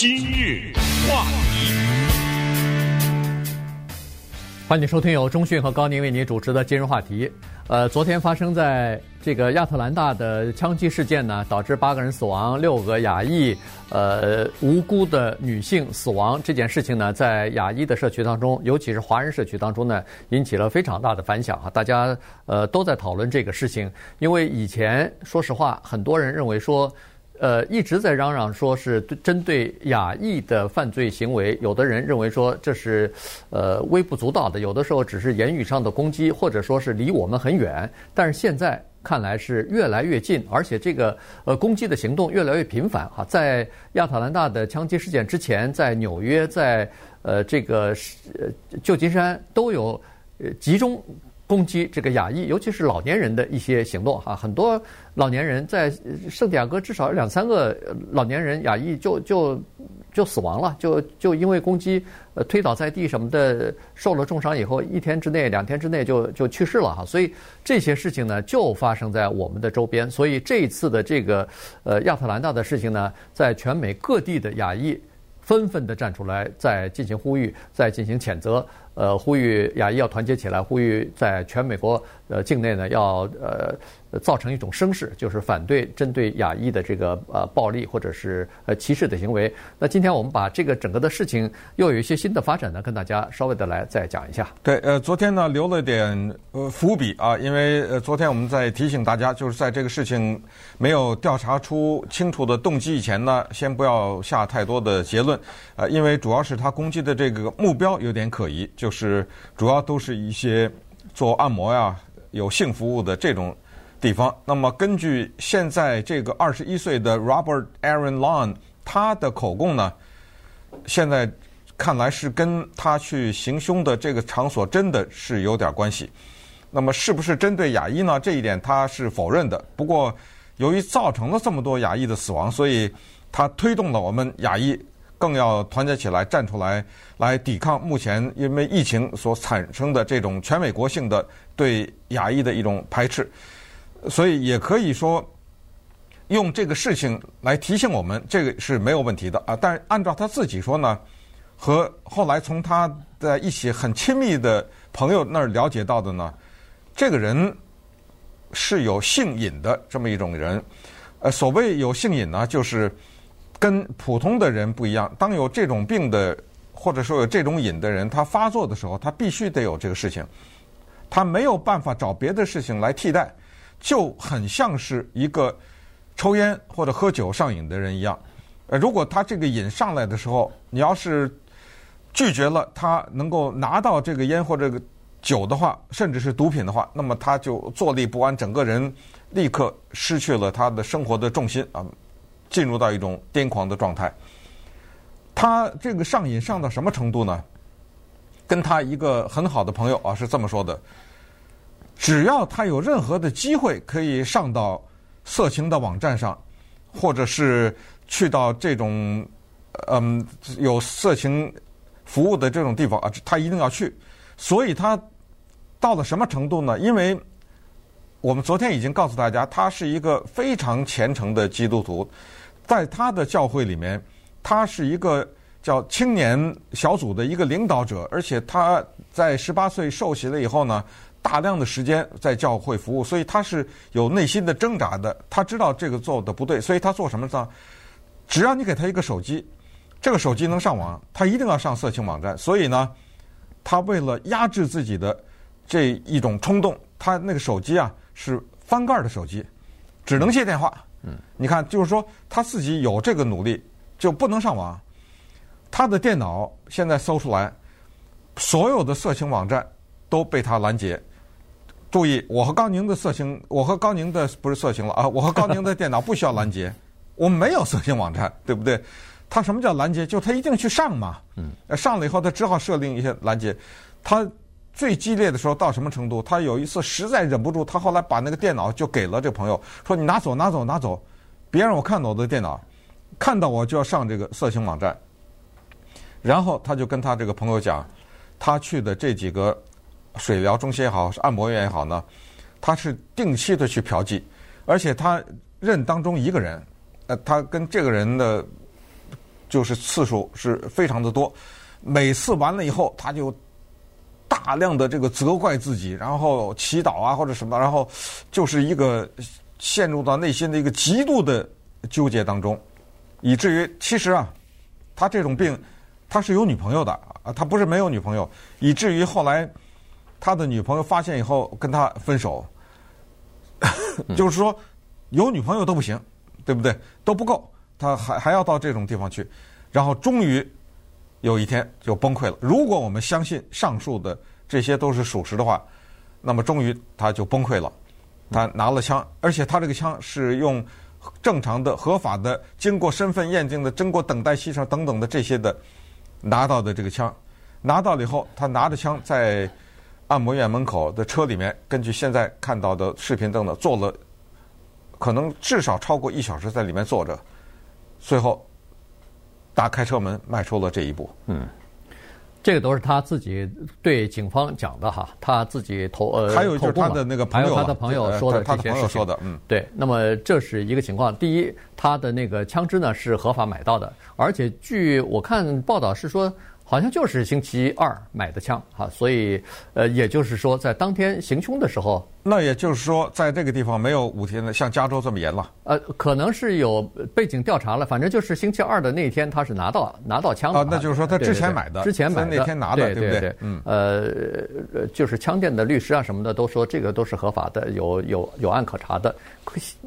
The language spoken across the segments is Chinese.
今日话题，欢迎收听由中讯和高宁为您主持的今日话题。呃，昨天发生在这个亚特兰大的枪击事件呢，导致八个人死亡，六个亚裔呃无辜的女性死亡。这件事情呢，在亚裔的社区当中，尤其是华人社区当中呢，引起了非常大的反响啊！大家呃都在讨论这个事情，因为以前说实话，很多人认为说。呃，一直在嚷嚷说是针对亚裔的犯罪行为，有的人认为说这是呃微不足道的，有的时候只是言语上的攻击，或者说是离我们很远。但是现在看来是越来越近，而且这个呃攻击的行动越来越频繁哈。在亚特兰大的枪击事件之前，在纽约，在呃这个呃旧金山都有呃集中。攻击这个亚裔，尤其是老年人的一些行动哈，很多老年人在圣地亚哥至少两三个老年人亚裔就就就死亡了，就就因为攻击呃推倒在地什么的，受了重伤以后，一天之内、两天之内就就去世了哈。所以这些事情呢，就发生在我们的周边。所以这一次的这个呃亚特兰大的事情呢，在全美各地的亚裔纷纷的站出来，在进行呼吁，在进行谴责。呃，呼吁亚裔要团结起来，呼吁在全美国呃境内呢要呃造成一种声势，就是反对针对亚裔的这个呃暴力或者是呃歧视的行为。那今天我们把这个整个的事情又有一些新的发展呢，跟大家稍微的来再讲一下。对，呃，昨天呢留了点呃伏笔啊，因为呃昨天我们在提醒大家，就是在这个事情没有调查出清楚的动机以前呢，先不要下太多的结论，呃，因为主要是他攻击的这个目标有点可疑，就。是主要都是一些做按摩呀、有性服务的这种地方。那么根据现在这个二十一岁的 Robert Aaron Long 他的口供呢，现在看来是跟他去行凶的这个场所真的是有点关系。那么是不是针对亚裔呢？这一点他是否认的。不过由于造成了这么多亚裔的死亡，所以他推动了我们亚裔。更要团结起来，站出来，来抵抗目前因为疫情所产生的这种全美国性的对亚裔的一种排斥。所以也可以说，用这个事情来提醒我们，这个是没有问题的啊。但是按照他自己说呢，和后来从他的一些很亲密的朋友那儿了解到的呢，这个人是有性瘾的这么一种人。呃，所谓有性瘾呢，就是。跟普通的人不一样，当有这种病的，或者说有这种瘾的人，他发作的时候，他必须得有这个事情，他没有办法找别的事情来替代，就很像是一个抽烟或者喝酒上瘾的人一样。呃，如果他这个瘾上来的时候，你要是拒绝了他能够拿到这个烟或者酒的话，甚至是毒品的话，那么他就坐立不安，整个人立刻失去了他的生活的重心啊。进入到一种癫狂的状态，他这个上瘾上到什么程度呢？跟他一个很好的朋友啊是这么说的：只要他有任何的机会可以上到色情的网站上，或者是去到这种嗯有色情服务的这种地方啊，他一定要去。所以他到了什么程度呢？因为我们昨天已经告诉大家，他是一个非常虔诚的基督徒。在他的教会里面，他是一个叫青年小组的一个领导者，而且他在十八岁受洗了以后呢，大量的时间在教会服务，所以他是有内心的挣扎的。他知道这个做的不对，所以他做什么呢？只要你给他一个手机，这个手机能上网，他一定要上色情网站。所以呢，他为了压制自己的这一种冲动，他那个手机啊是翻盖的手机，只能接电话。嗯，你看，就是说他自己有这个努力，就不能上网。他的电脑现在搜出来，所有的色情网站都被他拦截。注意，我和高宁的色情，我和高宁的不是色情了啊，我和高宁的电脑不需要拦截，我们没有色情网站，对不对？他什么叫拦截？就他一定去上嘛。嗯，上了以后，他只好设定一些拦截。他。最激烈的时候到什么程度？他有一次实在忍不住，他后来把那个电脑就给了这朋友，说：“你拿走，拿走，拿走，别让我看到我的电脑，看到我就要上这个色情网站。”然后他就跟他这个朋友讲，他去的这几个水疗中心也好，是按摩院也好呢，他是定期的去嫖妓，而且他认当中一个人，呃，他跟这个人的就是次数是非常的多。每次完了以后，他就大量的这个责怪自己，然后祈祷啊或者什么，然后就是一个陷入到内心的一个极度的纠结当中，以至于其实啊，他这种病他是有女朋友的啊，他不是没有女朋友，以至于后来他的女朋友发现以后跟他分手，就是说有女朋友都不行，对不对？都不够，他还还要到这种地方去，然后终于。有一天就崩溃了。如果我们相信上述的这些都是属实的话，那么终于他就崩溃了。他拿了枪，而且他这个枪是用正常的、合法的、经过身份验证的、经过等待牺牲等等的这些的拿到的这个枪。拿到了以后，他拿着枪在按摩院门口的车里面，根据现在看到的视频等等，坐了可能至少超过一小时在里面坐着，最后。打开车门，迈出了这一步。嗯，这个都是他自己对警方讲的哈，他自己投呃，还有就是他的那个朋友，还有他的朋友说的这些事情。嗯，对。那么这是一个情况。第一，他的那个枪支呢是合法买到的，而且据我看报道是说。好像就是星期二买的枪，哈，所以，呃，也就是说，在当天行凶的时候，那也就是说，在这个地方没有五天的像加州这么严了。呃，可能是有背景调查了，反正就是星期二的那天，他是拿到拿到枪的。啊，那就是说他之前买的，之前买的那天拿的，对对对，嗯，呃，就是枪店的律师啊什么的都说这个都是合法的，有有有案可查的。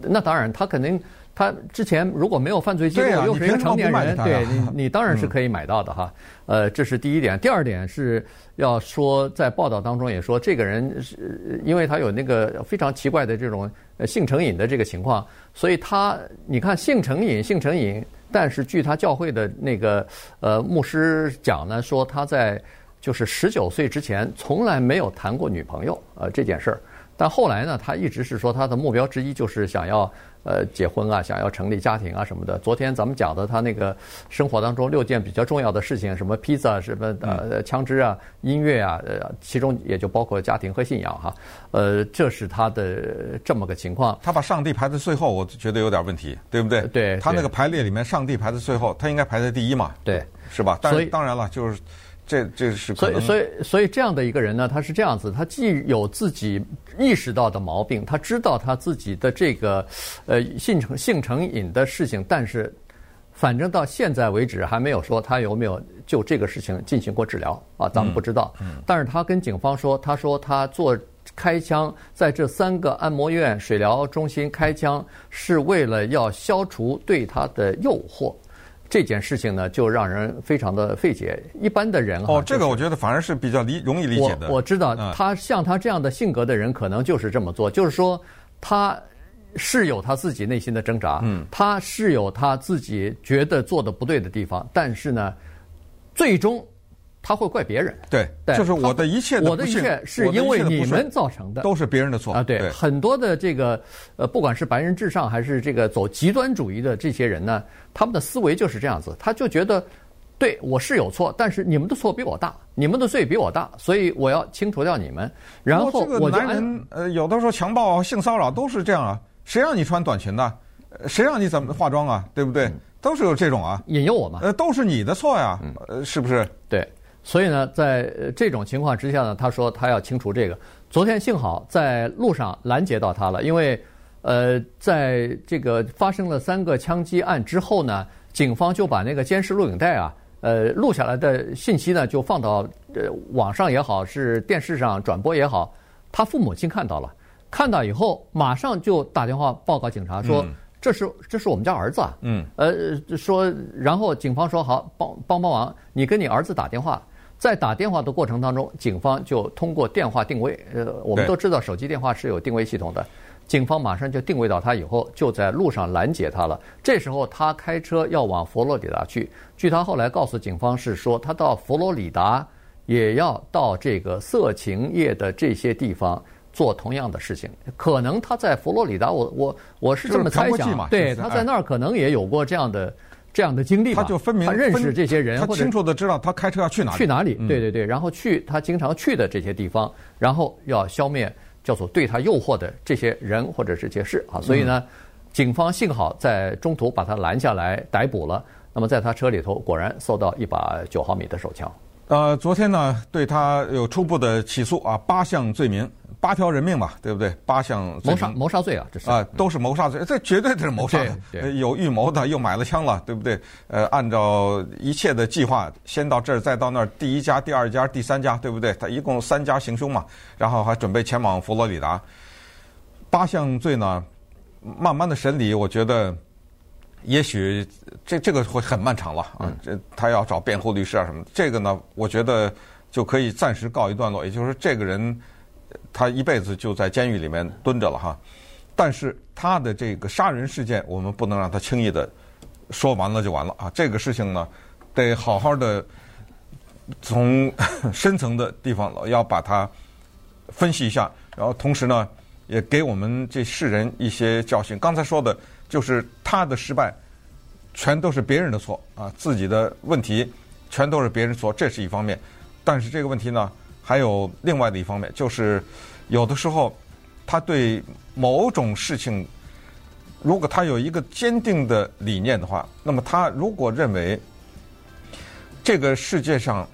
那当然，他肯定。他之前如果没有犯罪记录，又是一个成年人，对你，你当然是可以买到的哈。呃，这是第一点。第二点是要说，在报道当中也说，这个人是因为他有那个非常奇怪的这种性成瘾的这个情况，所以他你看性成瘾，性成瘾。但是据他教会的那个呃牧师讲呢，说他在就是十九岁之前从来没有谈过女朋友呃这件事儿。但后来呢，他一直是说他的目标之一就是想要呃结婚啊，想要成立家庭啊什么的。昨天咱们讲的他那个生活当中六件比较重要的事情，什么披萨，什么呃枪支啊，音乐啊，呃其中也就包括家庭和信仰哈。呃，这是他的这么个情况。他把上帝排在最后，我觉得有点问题，对不对？对。他那个排列里面，上帝排在最后，他应该排在第一嘛？对，是吧？但是当然了，就是。这这是，所以所以所以这样的一个人呢，他是这样子，他既有自己意识到的毛病，他知道他自己的这个呃性成性成瘾的事情，但是反正到现在为止还没有说他有没有就这个事情进行过治疗啊，咱们不知道。嗯。但是他跟警方说，他说他做开枪在这三个按摩院、水疗中心开枪，是为了要消除对他的诱惑。这件事情呢，就让人非常的费解。一般的人哦，这个我觉得反而是比较理容易理解的。我我知道，他像他这样的性格的人，可能就是这么做。就是说，他是有他自己内心的挣扎，嗯，他是有他自己觉得做的不对的地方，但是呢，最终。他会怪别人，对，就是我的一切的，我的一切是因为你们造成的，都是别人的错啊。对，很多的这个呃，不管是白人至上还是这个走极端主义的这些人呢，他们的思维就是这样子，他就觉得，对我是有错，但是你们的错比我大，你们的罪比我大，所以我要清除掉你们。然后我这个男人呃，有的时候强暴、性骚扰都是这样啊，谁让你穿短裙的？谁让你怎么化妆啊？对不对？都是有这种啊，引诱我嘛。呃，都是你的错呀，呃，是不是？对。所以呢，在这种情况之下呢，他说他要清除这个。昨天幸好在路上拦截到他了，因为呃，在这个发生了三个枪击案之后呢，警方就把那个监视录影带啊，呃，录下来的信息呢，就放到呃网上也好，是电视上转播也好，他父母亲看到了，看到以后马上就打电话报告警察说，这是这是我们家儿子啊，嗯，呃，说，然后警方说好，帮帮帮忙，你跟你儿子打电话。在打电话的过程当中，警方就通过电话定位。呃，我们都知道手机电话是有定位系统的，警方马上就定位到他以后，就在路上拦截他了。这时候他开车要往佛罗里达去，据他后来告诉警方是说，他到佛罗里达也要到这个色情业的这些地方做同样的事情。可能他在佛罗里达，我我我是这么猜想，对，他在那儿可能也有过这样的。这样的经历，他就分明他认识这些人，他清楚的知道他开车要去哪里，去哪里。对对对，然后去他经常去的这些地方，然后要消灭叫做对他诱惑的这些人或者是这些事啊。所以呢，警方幸好在中途把他拦下来逮捕了。那么在他车里头果然搜到一把九毫米的手枪。呃，昨天呢，对他有初步的起诉啊，八项罪名，八条人命嘛，对不对？八项谋杀谋杀罪啊，这是啊，都是谋杀罪，这绝对是谋杀的，有预谋的，又买了枪了，对不对？呃，按照一切的计划，先到这儿，再到那儿，第一家、第二家、第三家，对不对？他一共三家行凶嘛，然后还准备前往佛罗里达，八项罪呢，慢慢的审理，我觉得。也许这这个会很漫长了啊！这他要找辩护律师啊什么的。这个呢，我觉得就可以暂时告一段落。也就是说，这个人他一辈子就在监狱里面蹲着了哈。但是他的这个杀人事件，我们不能让他轻易的说完了就完了啊！这个事情呢，得好好的从 深层的地方要把它分析一下，然后同时呢，也给我们这世人一些教训。刚才说的。就是他的失败，全都是别人的错啊！自己的问题全都是别人错，这是一方面。但是这个问题呢，还有另外的一方面，就是有的时候他对某种事情，如果他有一个坚定的理念的话，那么他如果认为这个世界上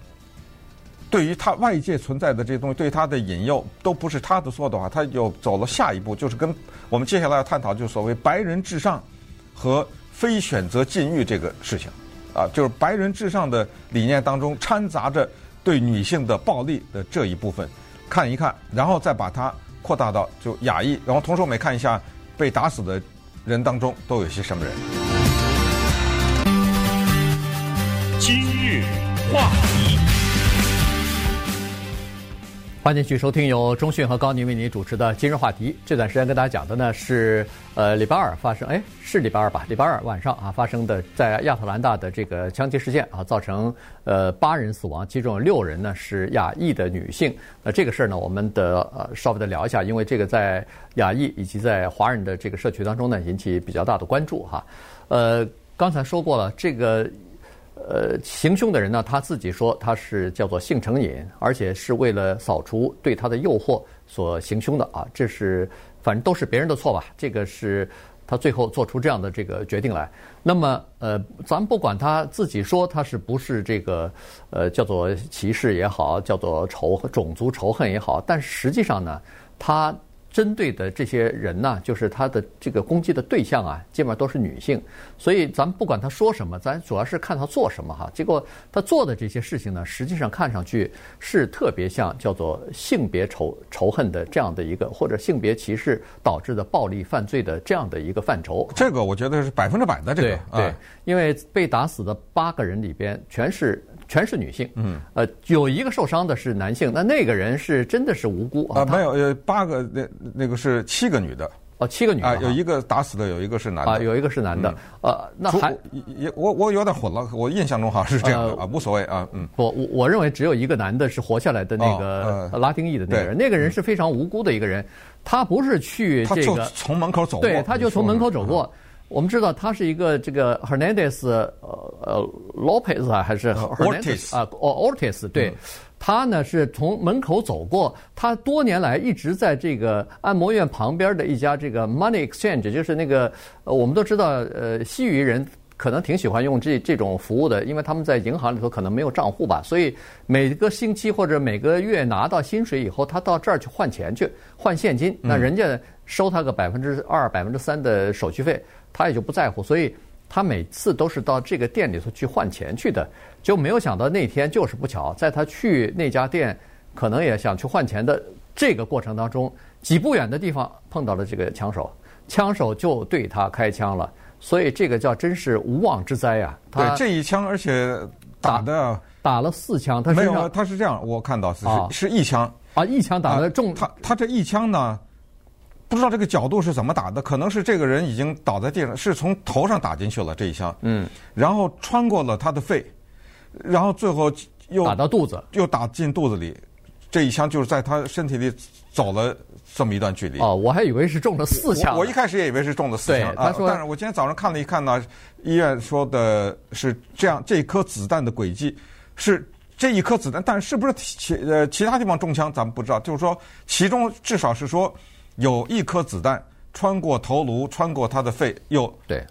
对于他外界存在的这些东西对他的引诱都不是他的错的话，他又走了下一步，就是跟。我们接下来要探讨，就是所谓“白人至上”和非选择禁欲这个事情，啊，就是“白人至上”的理念当中掺杂着对女性的暴力的这一部分，看一看，然后再把它扩大到就亚裔，然后同时我们也看一下被打死的人当中都有些什么人。今日话欢迎继续收听由中讯和高宁为您主持的今日话题。这段时间跟大家讲的呢是，呃，礼拜二发生，哎，是礼拜二吧？礼拜二晚上啊发生的在亚特兰大的这个枪击事件啊，造成呃八人死亡，其中有六人呢是亚裔的女性。那这个事儿呢，我们的呃稍微的聊一下，因为这个在亚裔以及在华人的这个社区当中呢引起比较大的关注哈。呃，刚才说过了这个。呃，行凶的人呢，他自己说他是叫做性成瘾，而且是为了扫除对他的诱惑所行凶的啊。这是反正都是别人的错吧？这个是他最后做出这样的这个决定来。那么呃，咱不管他自己说他是不是这个呃叫做歧视也好，叫做仇种族仇恨也好，但实际上呢，他。针对的这些人呢，就是他的这个攻击的对象啊，基本上都是女性。所以咱们不管他说什么，咱主要是看他做什么哈。结果他做的这些事情呢，实际上看上去是特别像叫做性别仇仇恨的这样的一个，或者性别歧视导致的暴力犯罪的这样的一个范畴。这个我觉得是百分之百的这个。对，对，因为被打死的八个人里边全是。全是女性，嗯，呃，有一个受伤的是男性，那那个人是真的是无辜啊？没有，呃，八个那那个是七个女的，哦，七个女的，有一个打死的，有一个是男的，啊，有一个是男的，呃，那还也我我有点混了，我印象中好像是这样的啊，无所谓啊，嗯，我我我认为只有一个男的是活下来的那个拉丁裔的那个人，那个人是非常无辜的一个人，他不是去这个从门口走过，对，他就从门口走过。我们知道他是一个这个 Hernandez 呃呃 Lopez 啊还是 Ortiz 啊哦 Ortiz 对，他呢是从门口走过，他多年来一直在这个按摩院旁边的一家这个 Money Exchange，就是那个我们都知道呃西语人可能挺喜欢用这这种服务的，因为他们在银行里头可能没有账户吧，所以每个星期或者每个月拿到薪水以后，他到这儿去换钱去换现金，那人家收他个百分之二百分之三的手续费。他也就不在乎，所以他每次都是到这个店里头去换钱去的，就没有想到那天就是不巧，在他去那家店，可能也想去换钱的这个过程当中，几步远的地方碰到了这个枪手，枪手就对他开枪了，所以这个叫真是无妄之灾啊！对，这一枪，而且打的打，打了四枪，他没有，他是这样，我看到是、哦、是一枪啊，一枪打的中，他他这一枪呢？不知道这个角度是怎么打的，可能是这个人已经倒在地上，是从头上打进去了这一枪，嗯，然后穿过了他的肺，然后最后又打到肚子，又打进肚子里，这一枪就是在他身体里走了这么一段距离。哦，我还以为是中了四枪。我，我一开始也以为是中了四枪。但是我今天早上看了一看呢，医院说的是这样，这颗子弹的轨迹是这一颗子弹，但是不是其呃其他地方中枪咱们不知道，就是说其中至少是说。有一颗子弹穿过头颅，穿过他的肺，又对，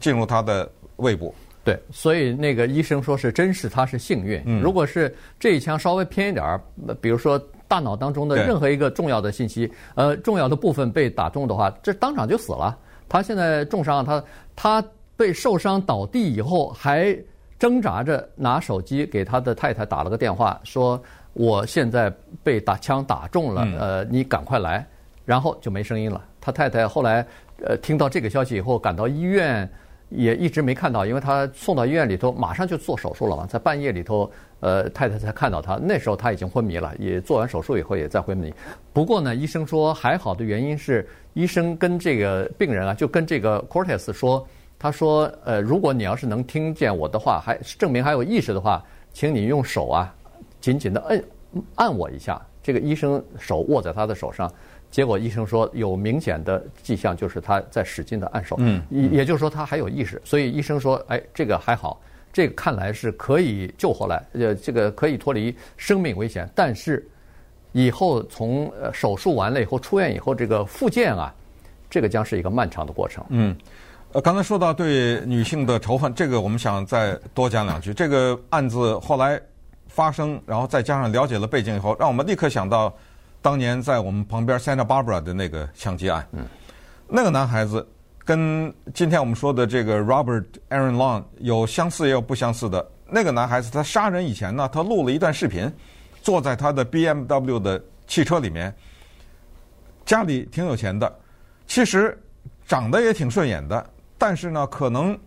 进入他的胃部。对，所以那个医生说是真是他是幸运。嗯、如果是这一枪稍微偏一点儿，比如说大脑当中的任何一个重要的信息，呃，重要的部分被打中的话，这当场就死了。他现在重伤，他他被受伤倒地以后，还挣扎着拿手机给他的太太打了个电话，说我现在被打枪打中了，呃，你赶快来，然后就没声音了。他太太后来呃听到这个消息以后，赶到医院。也一直没看到，因为他送到医院里头，马上就做手术了嘛，在半夜里头，呃，太太才看到他。那时候他已经昏迷了，也做完手术以后也在昏迷。不过呢，医生说还好的原因是，医生跟这个病人啊，就跟这个 Cortez 说，他说，呃，如果你要是能听见我的话，还证明还有意识的话，请你用手啊，紧紧的摁按我一下。这个医生手握在他的手上。结果医生说有明显的迹象，就是他在使劲的按手，嗯，也也就是说他还有意识，所以医生说，哎，这个还好，这个看来是可以救回来，呃，这个可以脱离生命危险。但是以后从呃手术完了以后出院以后，这个复健啊，这个将是一个漫长的过程。嗯，呃，刚才说到对女性的仇恨，这个我们想再多讲两句。这个案子后来发生，然后再加上了解了背景以后，让我们立刻想到。当年在我们旁边 Santa Barbara 的那个枪击案，嗯，那个男孩子跟今天我们说的这个 Robert Aaron Long 有相似也有不相似的。那个男孩子他杀人以前呢，他录了一段视频，坐在他的 BMW 的汽车里面，家里挺有钱的，其实长得也挺顺眼的，但是呢，可能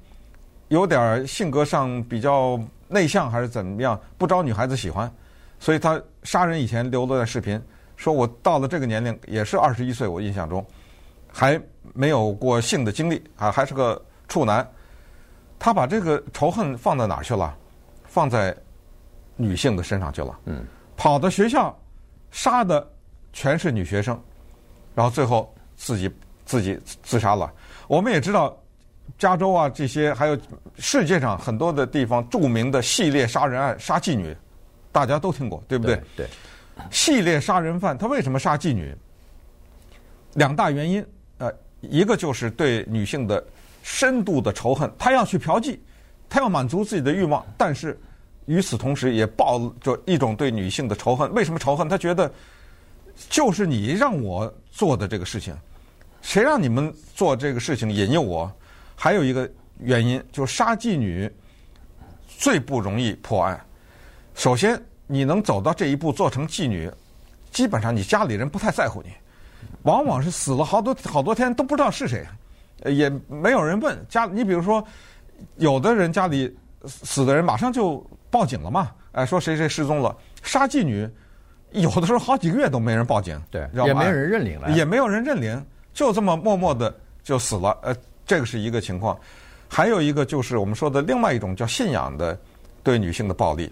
有点性格上比较内向还是怎么样，不招女孩子喜欢，所以他杀人以前留了段视频。说我到了这个年龄，也是二十一岁，我印象中还没有过性的经历啊，还是个处男。他把这个仇恨放到哪儿去了？放在女性的身上去了。嗯，跑到学校杀的全是女学生，然后最后自己自己自杀了。我们也知道，加州啊这些，还有世界上很多的地方著名的系列杀人案，杀妓女，大家都听过，对不对？对。对系列杀人犯他为什么杀妓女？两大原因，呃，一个就是对女性的深度的仇恨，他要去嫖妓，他要满足自己的欲望，但是与此同时也抱着一种对女性的仇恨。为什么仇恨？他觉得就是你让我做的这个事情，谁让你们做这个事情引诱我？还有一个原因，就是杀妓女最不容易破案。首先。你能走到这一步做成妓女，基本上你家里人不太在乎你，往往是死了好多好多天都不知道是谁，也没有人问家。你比如说，有的人家里死的人马上就报警了嘛，哎，说谁谁失踪了。杀妓女，有的时候好几个月都没人报警，对，也没有人认领了，也没有人认领，就这么默默的就死了。呃，这个是一个情况，还有一个就是我们说的另外一种叫信仰的对女性的暴力。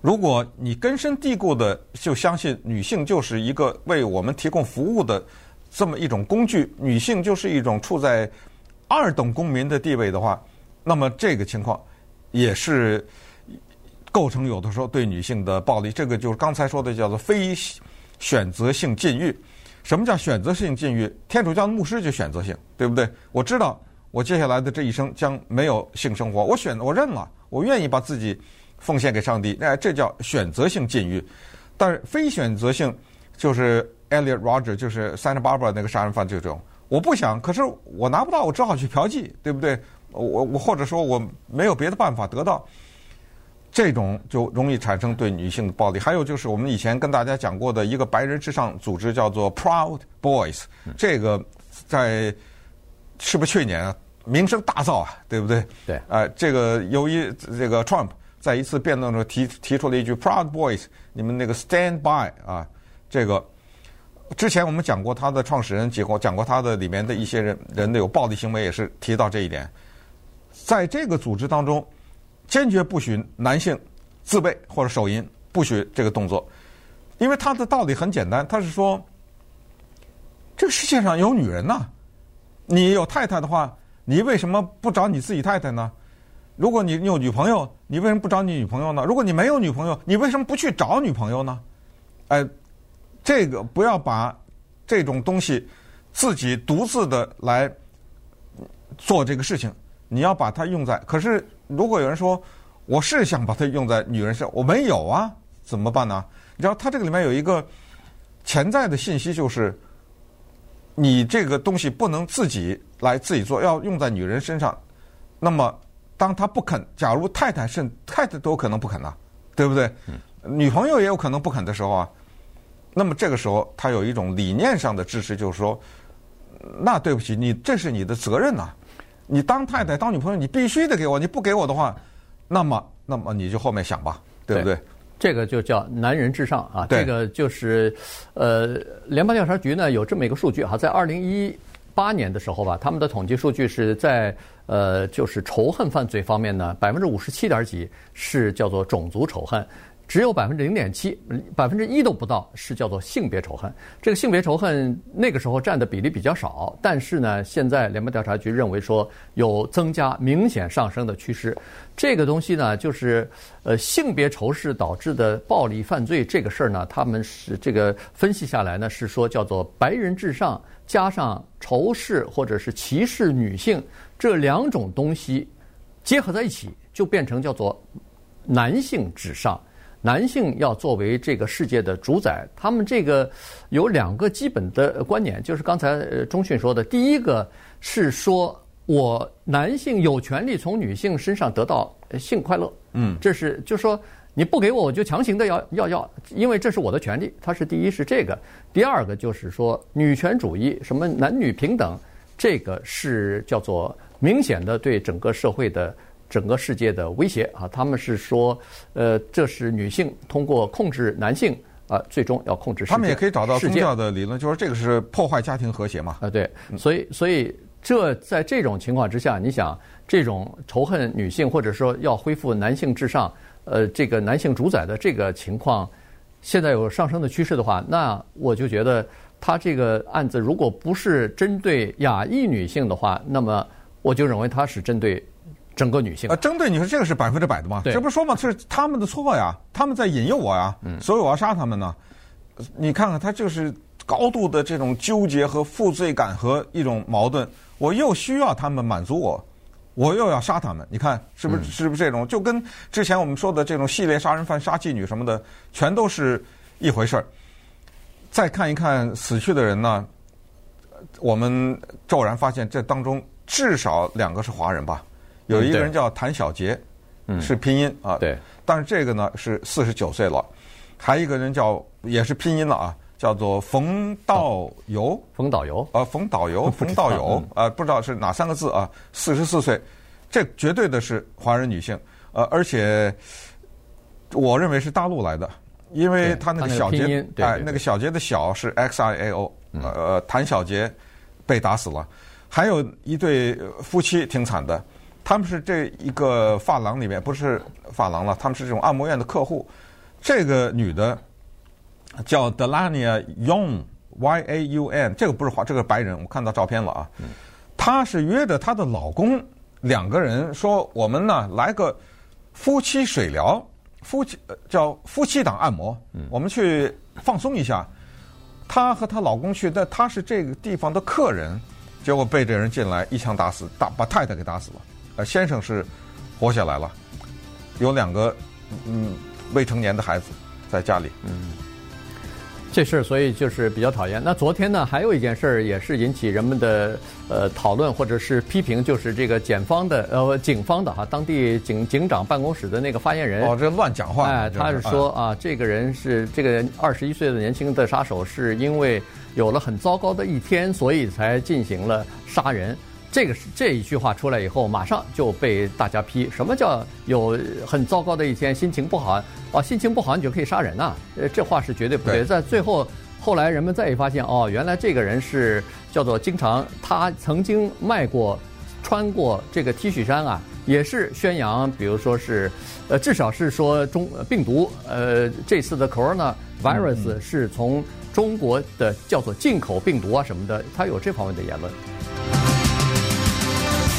如果你根深蒂固的就相信女性就是一个为我们提供服务的这么一种工具，女性就是一种处在二等公民的地位的话，那么这个情况也是构成有的时候对女性的暴力。这个就是刚才说的叫做非选择性禁欲。什么叫选择性禁欲？天主教的牧师就选择性，对不对？我知道我接下来的这一生将没有性生活，我选我认了，我愿意把自己。奉献给上帝，那，这叫选择性禁欲。但是非选择性，就是 Elliot Rodger，就是 Santa Barbara 那个杀人犯这种。我不想，可是我拿不到，我只好去嫖妓，对不对？我我或者说我没有别的办法得到，这种就容易产生对女性的暴力。还有就是我们以前跟大家讲过的一个白人至上组织叫做 Proud Boys，这个在是不是去年啊名声大噪啊？对不对？对。啊、呃，这个由于这个 Trump。在一次辩论中提提出了一句 “Proud Boys”，你们那个 “Stand by” 啊，这个之前我们讲过他的创始人，几乎讲过他的里面的一些人人的有暴力行为，也是提到这一点。在这个组织当中，坚决不许男性自慰或者手淫，不许这个动作，因为他的道理很简单，他是说，这个世界上有女人呐，你有太太的话，你为什么不找你自己太太呢？如果你你有女朋友，你为什么不找你女朋友呢？如果你没有女朋友，你为什么不去找女朋友呢？哎，这个不要把这种东西自己独自的来做这个事情，你要把它用在，可是如果有人说我是想把它用在女人身上，我没有啊，怎么办呢？你知道，它这个里面有一个潜在的信息，就是你这个东西不能自己来自己做，要用在女人身上。那么，当他不肯，假如太太是太太都有可能不肯呐，对不对？女朋友也有可能不肯的时候啊。那么这个时候，他有一种理念上的支持，就是说，那对不起，你这是你的责任呐。你当太太、当女朋友，你必须得给我。你不给我的话，那么，那么你就后面想吧，对不对？对，这个就叫男人至上啊。这个就是，呃，联邦调查局呢有这么一个数据哈，在二零一八年的时候吧，他们的统计数据是在呃，就是仇恨犯罪方面呢，百分之五十七点几是叫做种族仇恨。只有百分之零点七，百分之一都不到，是叫做性别仇恨。这个性别仇恨那个时候占的比例比较少，但是呢，现在联邦调查局认为说有增加、明显上升的趋势。这个东西呢，就是呃性别仇视导致的暴力犯罪这个事儿呢，他们是这个分析下来呢，是说叫做白人至上加上仇视或者是歧视女性这两种东西结合在一起，就变成叫做男性至上。男性要作为这个世界的主宰，他们这个有两个基本的观念，就是刚才钟迅说的，第一个是说我男性有权利从女性身上得到性快乐，嗯，这是就说你不给我，我就强行的要要要，因为这是我的权利。它是第一是这个，第二个就是说女权主义，什么男女平等，这个是叫做明显的对整个社会的。整个世界的威胁啊，他们是说，呃，这是女性通过控制男性啊，最终要控制世界。他们也可以找到宗教的理论，就是这个是破坏家庭和谐嘛。啊，对，所以所以这在这种情况之下，你想这种仇恨女性或者说要恢复男性至上，呃，这个男性主宰的这个情况，现在有上升的趋势的话，那我就觉得他这个案子如果不是针对亚裔女性的话，那么我就认为他是针对。整个女性啊，针对你说这个是百分之百的吗？这不是说嘛，是他们的错呀，他们在引诱我呀，嗯、所以我要杀他们呢。你看看他就是高度的这种纠结和负罪感和一种矛盾，我又需要他们满足我，我又要杀他们。你看是不是？是不是这种？就跟之前我们说的这种系列杀人犯、杀妓女什么的，全都是一回事儿。再看一看死去的人呢，我们骤然发现这当中至少两个是华人吧。有一个人叫谭小杰，嗯，是拼音啊，对，但是这个呢是四十九岁了，还有一个人叫也是拼音了啊，叫做冯道游，冯道游，呃，冯道游，冯道友，呃，不知道是哪三个字啊，四十四岁，这绝对的是华人女性，呃，而且我认为是大陆来的，因为他那个小杰，哎，那个小杰的小是 X I A O，呃，谭小杰被打死了，还有一对夫妻挺惨的。他们是这一个发廊里面，不是发廊了，他们是这种按摩院的客户。这个女的叫 Delania Young，Y A U N，这个不是华，这个白人，我看到照片了啊。她是约着她的老公两个人说：“我们呢来个夫妻水疗，夫妻叫夫妻档按摩，我们去放松一下。”她和她老公去，但她是这个地方的客人，结果被这人进来一枪打死，打把太太给打死了。呃，先生是活下来了，有两个嗯未成年的孩子在家里。嗯，这事儿所以就是比较讨厌。那昨天呢，还有一件事儿也是引起人们的呃讨论或者是批评，就是这个检方的呃警方的哈，当地警警长办公室的那个发言人。哦，这乱讲话。哎，他是说啊，这个人是这个二十一岁的年轻的杀手，是因为有了很糟糕的一天，所以才进行了杀人。这个是这一句话出来以后，马上就被大家批。什么叫有很糟糕的一天，心情不好啊？心情不好你就可以杀人呐？呃，这话是绝对不对。对在最后，后来人们再一发现，哦，原来这个人是叫做经常他曾经卖过、穿过这个 T 恤衫啊，也是宣扬，比如说是，呃，至少是说中病毒，呃，这次的 Corona Virus 是从中国的叫做进口病毒啊什么的，他有这方面的言论。